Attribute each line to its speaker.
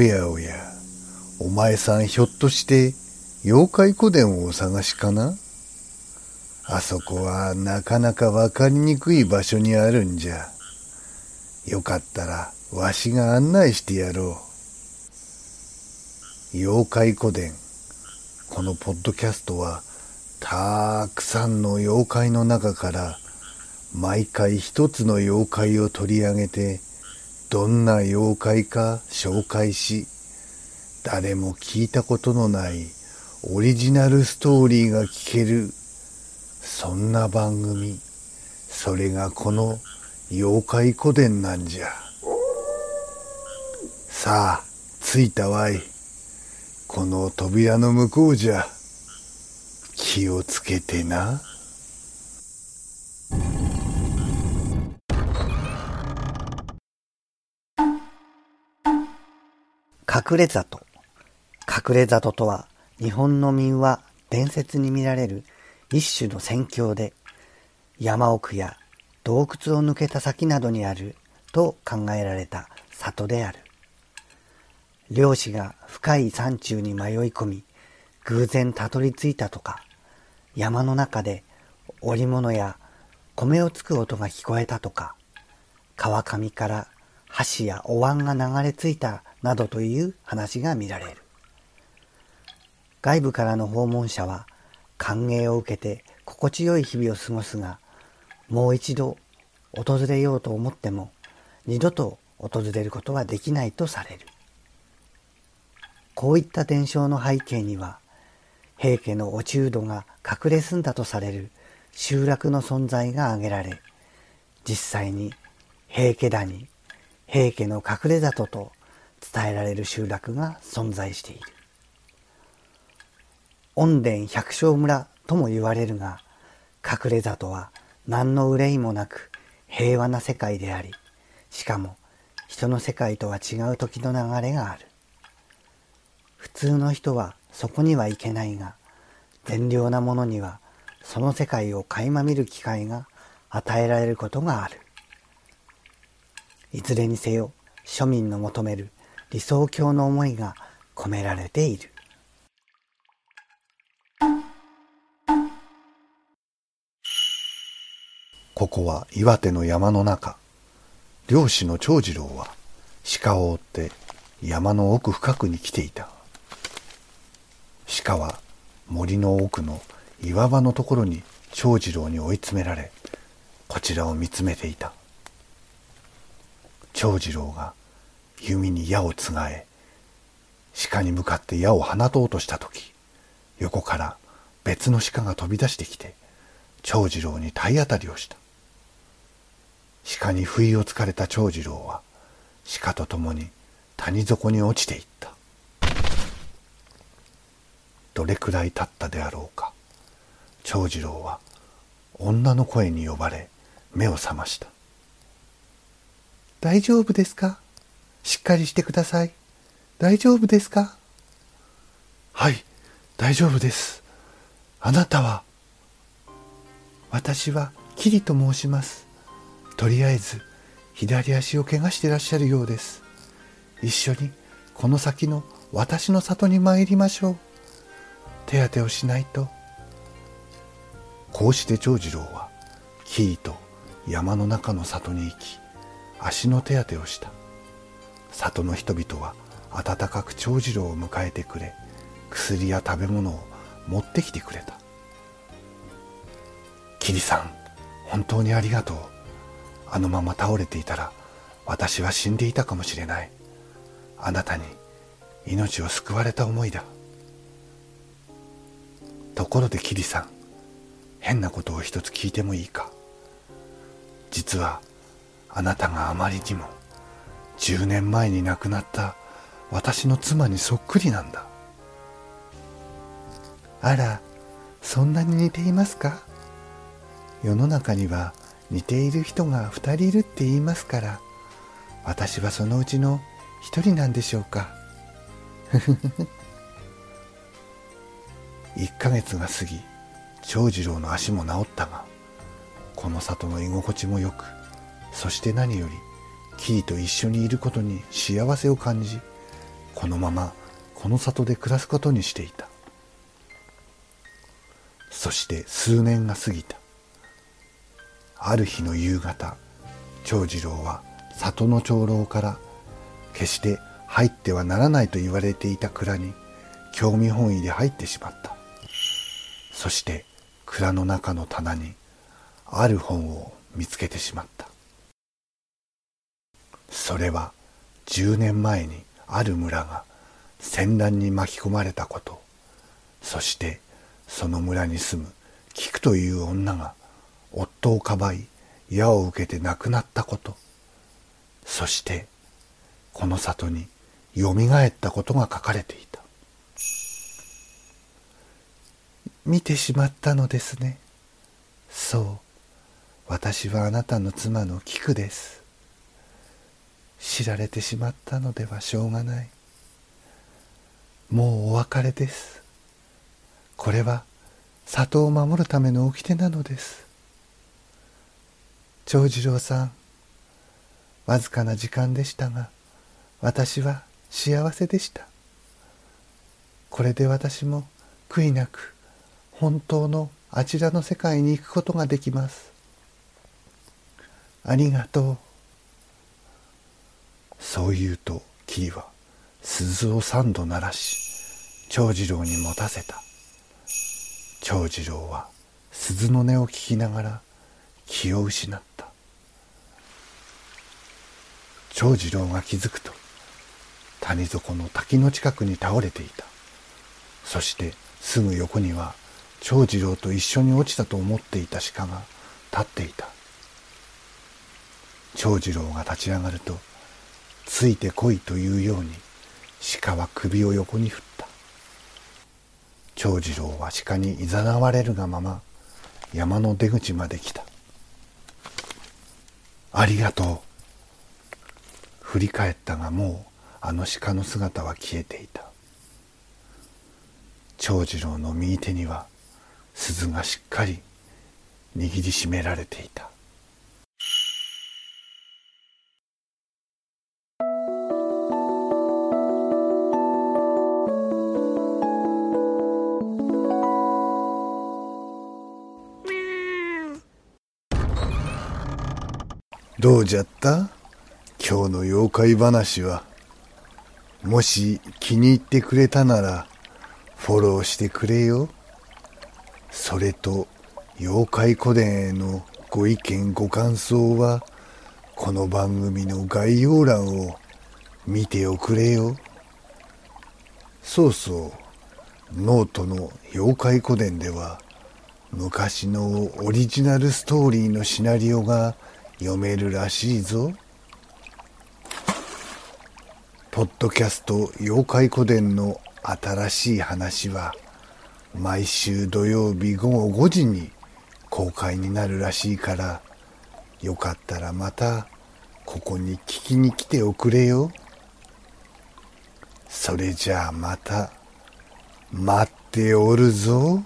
Speaker 1: おやおや、お前さんひょっとして妖怪古典をお探しかな？あそこはなかなかわかりにくい場所にあるんじゃ。よかったらわしが案内してやろう。妖怪古典。このポッドキャストはたくさんの妖怪の中から毎回一つの妖怪を取り上げてどんな妖怪か紹介し誰も聞いたことのないオリジナルストーリーが聞けるそんな番組。それがこの妖怪古典なんじゃ。さあ着いたわい。この扉の向こうじゃ。気をつけてな。
Speaker 2: 隠れ里。隠れ里とは、日本の民話、伝説に見られる一種の戦況で、山奥や洞窟を抜けた先などにあると考えられた里である。漁師が深い山中に迷い込み、偶然たどり着いたとか、山の中で織物や米をつく音が聞こえたとか、川上から箸やお椀が流れ着いたなどという話が見られる。外部からの訪問者は歓迎を受けて心地よい日々を過ごすが、もう一度訪れようと思っても二度と訪れることはできないとされる。こういった伝承の背景には、平家の落人が隠れ住んだとされる集落の存在が挙げられ、実際に平家谷、平家の隠れ里と伝えられる集落が存在している。恩田百姓村とも言われるが、隠れ里は何の憂いもなく平和な世界であり、しかも人の世界とは違う時の流れがある。普通の人はそこには行けないが、善良な者にはその世界を垣間見る機会が与えられることがある。いずれにせよ庶民の求める理想郷の思いが込められている。
Speaker 1: ここは岩手の山の中。漁師の長次郎は鹿を追って山の奥深くに来ていた。鹿は森の奥の岩場のところに長次郎に追い詰められ、こちらを見つめていた。長次郎が弓に矢をつがえ、鹿に向かって矢を放とうとした時、横から別の鹿が飛び出してきて、長次郎に体当たりをした。鹿に不意をつかれた長次郎は、鹿と共に谷底に落ちていった。どれくらい経ったであろうか。長次郎は女の声に呼ばれ目を覚ました。大丈夫ですか？しっかりしてください。大丈夫ですか？はい、大丈夫です。あなたは？私はキリと申します。とりあえず左足を怪我してらっしゃるようです。一緒にこの先の私の里に参りましょう。手当てをしないと。こうして長次郎はキリと山の中の里に行き、足の手当てをした。里の人々は温かく長次郎を迎えてくれ、薬や食べ物を持ってきてくれた。キリさん、本当にありがとう。あのまま倒れていたら私は死んでいたかもしれない。あなたに命を救われた思いだ。ところでキリさん、変なことを一つ聞いてもいいか？実はあなたがあまりにも10年前に亡くなった私の妻にそっくりなんだ。あら、そんなに似ていますか？世の中には似ている人が2人いるって言いますから、私はそのうちの1人なんでしょうか？1ヶ月が過ぎ、長次郎の足も治ったが、この里の居心地もよく、そして何より、キリと一緒にいることに幸せを感じ、このままこの里で暮らすことにしていた。そして数年が過ぎた。ある日の夕方長次郎は里の長老から決して入ってはならないと言われていた蔵に興味本位で入ってしまった。そして蔵の中の棚にある本を見つけてしまった。それは10年前にある村が戦乱に巻き込まれたこと。そしてその村に住む菊という女が夫をかばい矢を受けて亡くなったこと。そしてこの里によみがえったことが書かれていた。見てしまったのですね。そう私はあなたの妻の菊です。知られてしまったのではしょうがない。もうお別れです。これは里を守るための掟なのです。長次郎さんわずかな時間でしたが私は幸せでした。これで私も悔いなく本当のあちらの世界に行くことができます。ありがとう。そう言うと桐は鈴を三度鳴らし長次郎に持たせた。長次郎は鈴の音を聞きながら気を失った。長次郎が気づくと谷底の滝の近くに倒れていた。そしてすぐ横には長次郎と一緒に落ちたと思っていた鹿が立っていた。長次郎が立ち上がるとついてこいというように鹿は首を横に振った。長次郎は鹿にいざなわれるがまま山の出口まで来た。ありがとう。振り返ったがもうあの鹿の姿は消えていた。長次郎の右手には鈴がしっかり握りしめられていた。どうじゃった？今日の妖怪話は。もし気に入ってくれたならフォローしてくれよ。それと妖怪古典へのご意見ご感想はこの番組の概要欄を見ておくれよ。そうそう、ノートの妖怪古典では昔のオリジナルストーリーのシナリオが読めるらしいぞ。ポッドキャスト妖怪古典の新しい話は毎週土曜日午後5時に公開になるらしいからよかったらまたここに聞きに来ておくれよ。それじゃあまた待っておるぞ。